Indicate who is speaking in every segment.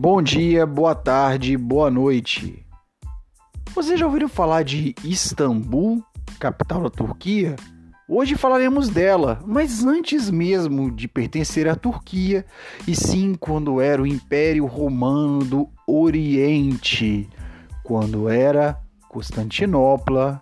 Speaker 1: Bom dia, boa tarde, boa noite. Vocês já ouviram falar de Istambul, capital da Turquia? Hoje falaremos dela, mas antes mesmo de pertencer à Turquia, e sim quando era o Império Romano do Oriente, quando era Constantinopla,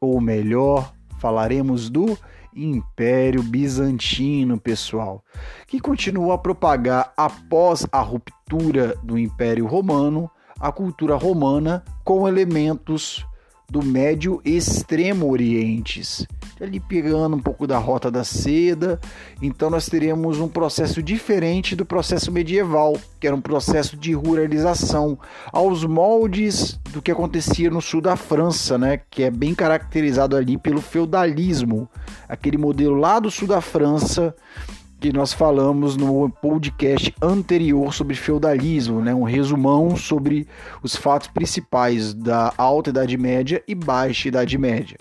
Speaker 1: ou melhor, falaremos do Império Bizantino, pessoal, que continuou a propagar após a ruptura do Império Romano a cultura romana com elementos do Médio Extremo Orientes, ali pegando um pouco da rota da seda. Então nós teremos um processo diferente do processo medieval, que era um processo de ruralização, aos moldes do que acontecia no sul da França, né, que é bem caracterizado ali pelo feudalismo, aquele modelo lá do sul da França que nós falamos no podcast anterior sobre feudalismo, né? um resumão sobre os fatos principais da Alta Idade Média e Baixa Idade Média.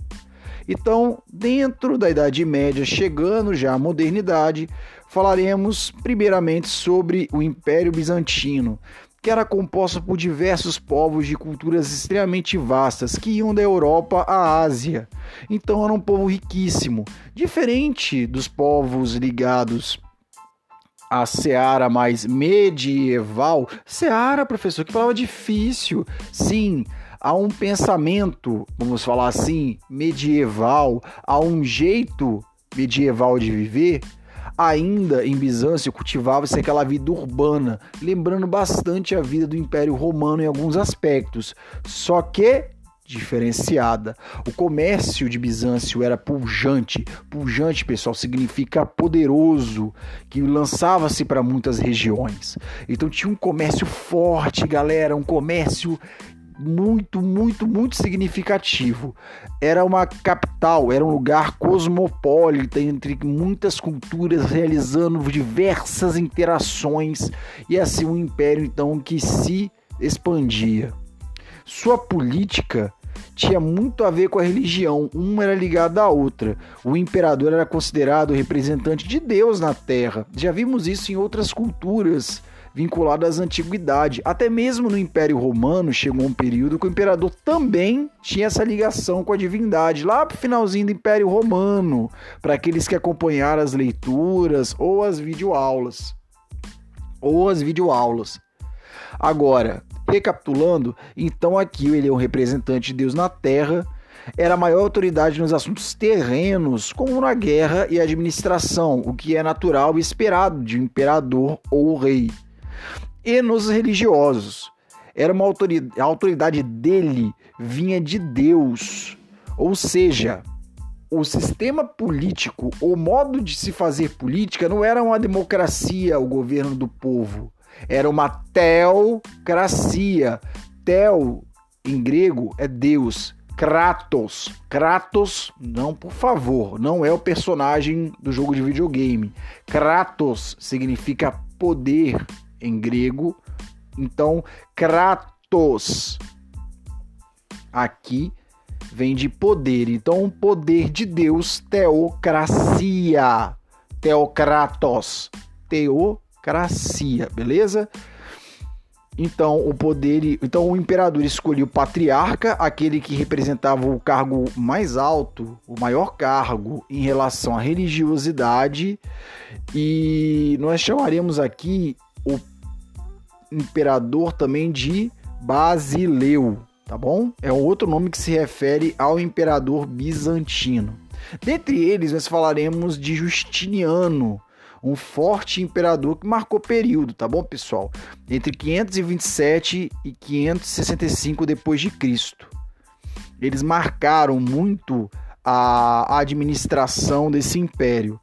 Speaker 1: Então, dentro da Idade Média, chegando já à modernidade, falaremos primeiramente sobre o Império Bizantino, que era composto por diversos povos de culturas extremamente vastas que iam da Europa à Ásia. Então era um povo riquíssimo, diferente dos povos ligados à seara mais medieval. Seara, professor, que palavra difícil. Sim, há um pensamento, vamos falar assim, medieval, há um jeito medieval de viver Ainda em Bizâncio cultivava-se aquela vida urbana, lembrando bastante a vida do Império Romano em alguns aspectos, só que diferenciada. O comércio de Bizâncio era pujante. Pujante, pessoal, significa poderoso, que lançava-se para muitas regiões. Então tinha um comércio forte, galera, um comércio muito, muito, muito significativo. Era uma capital, era um lugar cosmopolita entre muitas culturas realizando diversas interações e assim um império então que se expandia. Sua política tinha muito a ver com a religião, uma era ligada à outra. O imperador era considerado representante de Deus na terra. Já vimos isso em outras culturas vinculado às antiguidades. Até mesmo no Império Romano chegou um período que o imperador também tinha essa ligação com a divindade, lá pro finalzinho do Império Romano, para aqueles que acompanharam as leituras ou as videoaulas. Ou as videoaulas. Agora, recapitulando, então aqui ele é um representante de Deus na Terra, era a maior autoridade nos assuntos terrenos, como na guerra e administração, o que é natural e esperado de um imperador ou rei e nos religiosos. Era uma autoridade, a autoridade dele vinha de Deus. Ou seja, o sistema político, o modo de se fazer política não era uma democracia, o governo do povo. Era uma teocracia. Tel, em grego, é Deus. Kratos. Kratos, não, por favor, não é o personagem do jogo de videogame. Kratos significa poder, em grego. Então, Kratos aqui vem de poder. Então, poder de Deus, teocracia. Teocratos, teocracia, beleza? Então, o poder, então o imperador escolheu o patriarca, aquele que representava o cargo mais alto, o maior cargo em relação à religiosidade, e nós chamaremos aqui o imperador também de Basileu, tá bom? É outro nome que se refere ao imperador bizantino. Dentre eles, nós falaremos de Justiniano, um forte imperador que marcou período, tá bom, pessoal? Entre 527 e 565 depois de Cristo. Eles marcaram muito a administração desse império.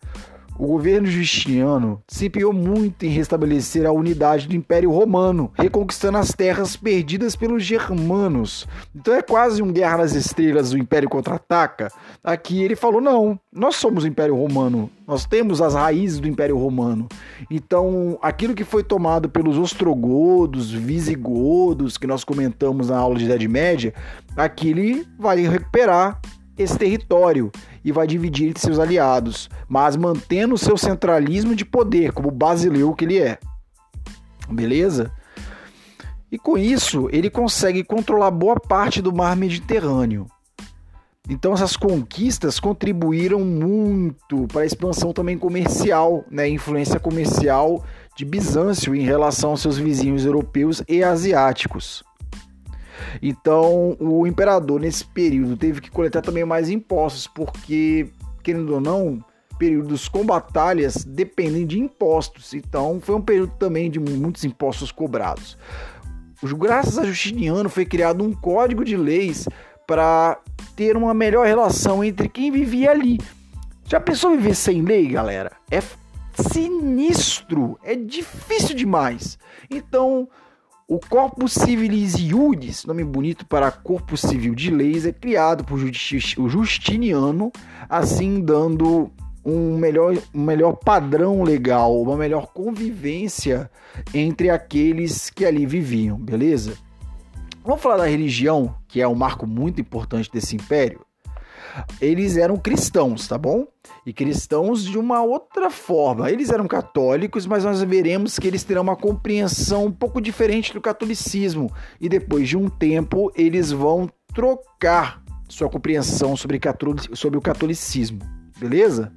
Speaker 1: O governo justiniano se empenhou muito em restabelecer a unidade do Império Romano, reconquistando as terras perdidas pelos germanos. Então é quase um Guerra nas Estrelas, o Império contra-ataca. Aqui ele falou: não, nós somos o Império Romano, nós temos as raízes do Império Romano. Então aquilo que foi tomado pelos ostrogodos, visigodos, que nós comentamos na aula de Idade Média, aqui ele vai recuperar esse território e vai dividir entre seus aliados, mas mantendo o seu centralismo de poder, como basileu que ele é. Beleza? E com isso, ele consegue controlar boa parte do mar Mediterrâneo. Então essas conquistas contribuíram muito para a expansão também comercial, né, influência comercial de Bizâncio em relação aos seus vizinhos europeus e asiáticos. Então o imperador nesse período teve que coletar também mais impostos, porque querendo ou não, períodos com batalhas dependem de impostos. Então foi um período também de muitos impostos cobrados. Graças a Justiniano foi criado um código de leis para ter uma melhor relação entre quem vivia ali. Já pensou viver sem lei, galera? É sinistro, é difícil demais. Então, o Corpus Civilis Iuris, nome bonito para Corpo Civil de Leis, é criado por Justiniano, assim dando um melhor, um melhor padrão legal, uma melhor convivência entre aqueles que ali viviam, beleza? Vamos falar da religião, que é um marco muito importante desse império. Eles eram cristãos, tá bom? E cristãos de uma outra forma. Eles eram católicos, mas nós veremos que eles terão uma compreensão um pouco diferente do catolicismo. E depois de um tempo, eles vão trocar sua compreensão sobre, sobre o catolicismo, beleza?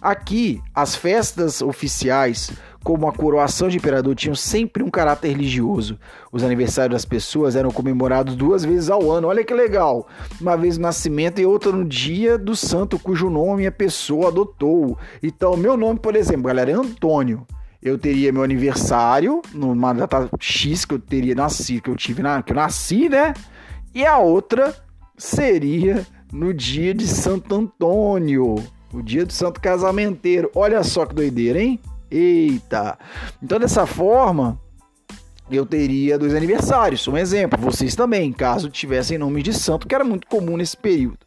Speaker 1: Aqui, as festas oficiais, como a coroação de imperador, tinham sempre um caráter religioso. Os aniversários das pessoas eram comemorados duas vezes ao ano. Olha que legal! Uma vez no nascimento e outra no dia do santo cujo nome a pessoa adotou. Então, meu nome, por exemplo, galera, é Antônio. Eu teria meu aniversário numa data X que eu teria nascido, que eu tive na, que eu nasci, né? E a outra seria no dia de Santo Antônio. O dia do santo casamenteiro. Olha só que doideira, hein? Eita! Então, dessa forma, eu teria dois aniversários. Um exemplo, vocês também, caso tivessem nome de santo, que era muito comum nesse período.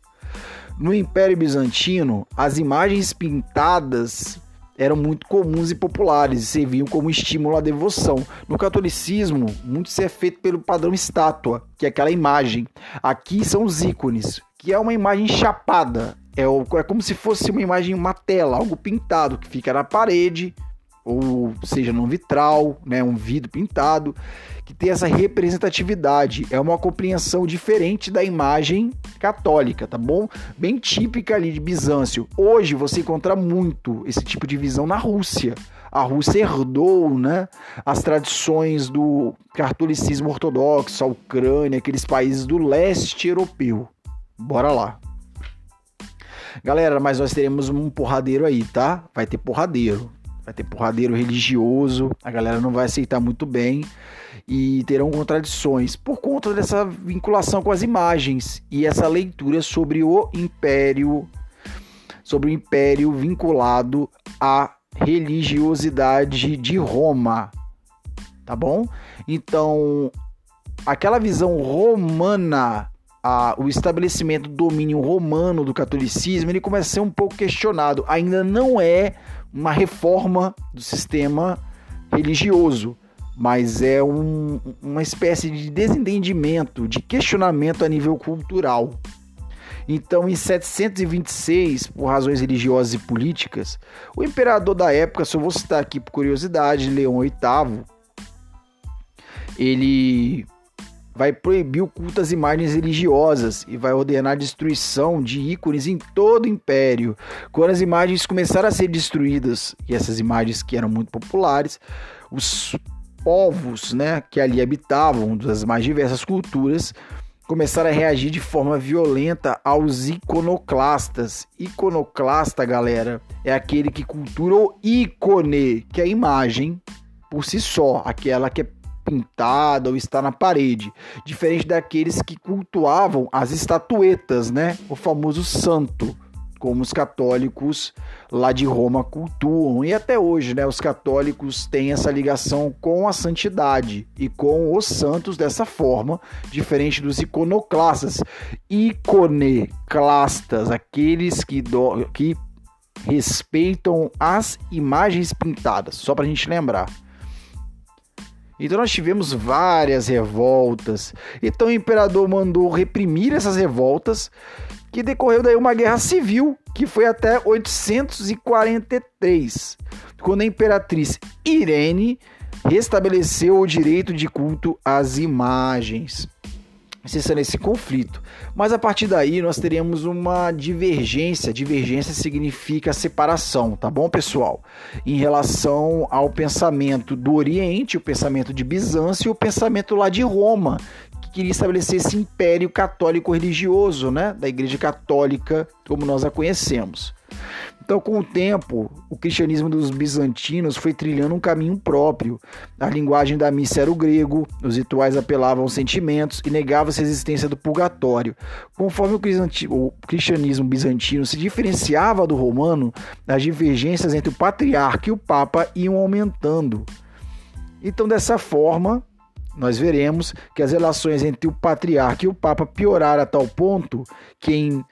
Speaker 1: No Império Bizantino, as imagens pintadas eram muito comuns e populares e serviam como estímulo à devoção. No catolicismo, muito se é feito pelo padrão estátua, que é aquela imagem. Aqui são os ícones, que é uma imagem chapada, é, é como se fosse uma imagem, uma tela, algo pintado que fica na parede, ou seja, num vitral, né, um vidro pintado, que tem essa representatividade. É uma compreensão diferente da imagem católica, tá bom? Bem típica ali de Bizâncio. Hoje você encontra muito esse tipo de visão na Rússia. A Rússia herdou né, as tradições do catolicismo ortodoxo, a Ucrânia, aqueles países do leste europeu. Bora lá. Galera, mas nós teremos um porradeiro aí, tá? Vai ter porradeiro. Vai ter porradeiro religioso. A galera não vai aceitar muito bem. E terão contradições por conta dessa vinculação com as imagens e essa leitura sobre o império, sobre o império vinculado à religiosidade de Roma. Tá bom? Então, aquela visão romana a, o estabelecimento do domínio romano do catolicismo ele começa a ser um pouco questionado. Ainda não é uma reforma do sistema religioso, mas é um, uma espécie de desentendimento, de questionamento a nível cultural. Então, em 726, por razões religiosas e políticas, o imperador da época, só vou citar aqui por curiosidade, Leão VIII, ele vai proibir o culto às imagens religiosas e vai ordenar a destruição de ícones em todo o império. Quando as imagens começaram a ser destruídas, e essas imagens que eram muito populares, os povos né, que ali habitavam, das mais diversas culturas, começaram a reagir de forma violenta aos iconoclastas. Iconoclasta, galera, é aquele que cultura o ícone, que é a imagem por si só, aquela que é pintada ou está na parede, diferente daqueles que cultuavam as estatuetas, né? O famoso santo, como os católicos lá de Roma cultuam. E até hoje, né, os católicos têm essa ligação com a santidade e com os santos dessa forma, diferente dos iconoclastas. Iconeclastas, aqueles que, do, que respeitam as imagens pintadas, só para a gente lembrar. Então nós tivemos várias revoltas. Então o imperador mandou reprimir essas revoltas, que decorreu daí uma guerra civil, que foi até 843, quando a imperatriz Irene restabeleceu o direito de culto às imagens cessando esse conflito. Mas a partir daí nós teremos uma divergência. Divergência significa separação, tá bom, pessoal? Em relação ao pensamento do Oriente, o pensamento de Bizâncio e o pensamento lá de Roma, que queria estabelecer esse império católico religioso, né, da Igreja Católica como nós a conhecemos. Então, com o tempo, o cristianismo dos bizantinos foi trilhando um caminho próprio. A linguagem da missa era o grego, os rituais apelavam aos sentimentos e negavam-se a existência do purgatório. Conforme o cristianismo bizantino se diferenciava do romano, as divergências entre o patriarca e o papa iam aumentando. Então, dessa forma, nós veremos que as relações entre o patriarca e o papa pioraram a tal ponto que em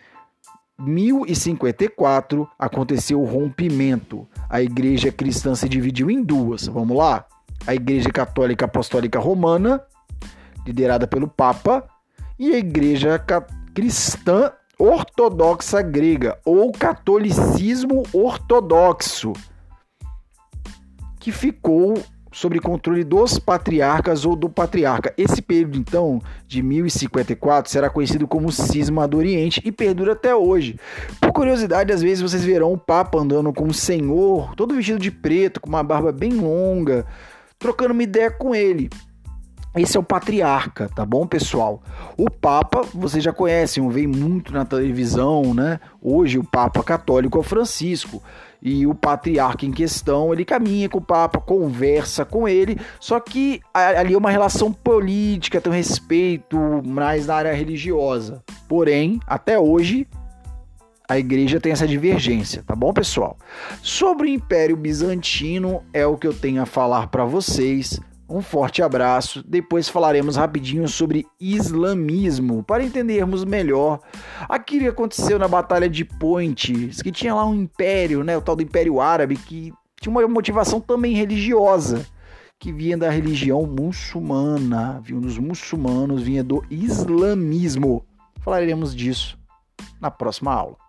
Speaker 1: 1054 aconteceu o rompimento. A igreja cristã se dividiu em duas. Vamos lá? A Igreja Católica Apostólica Romana, liderada pelo Papa, e a Igreja Cristã Ortodoxa Grega, ou Catolicismo Ortodoxo, que ficou sobre controle dos patriarcas ou do patriarca. Esse período, então, de 1054, será conhecido como Cisma do Oriente e perdura até hoje. Por curiosidade, às vezes vocês verão o Papa andando como senhor, todo vestido de preto, com uma barba bem longa, trocando uma ideia com ele. Esse é o patriarca, tá bom, pessoal? O Papa, vocês já conhecem, vem muito na televisão, né? Hoje o Papa católico é Francisco e o patriarca em questão, ele caminha com o Papa, conversa com ele, só que ali é uma relação política, tem um respeito mais na área religiosa. Porém, até hoje, a igreja tem essa divergência, tá bom, pessoal? Sobre o Império Bizantino é o que eu tenho a falar para vocês. Um forte abraço. Depois falaremos rapidinho sobre islamismo para entendermos melhor aquilo que aconteceu na Batalha de Pontes, que tinha lá um império, né, o tal do Império Árabe, que tinha uma motivação também religiosa, que vinha da religião muçulmana, vinha dos muçulmanos, vinha do islamismo. Falaremos disso na próxima aula.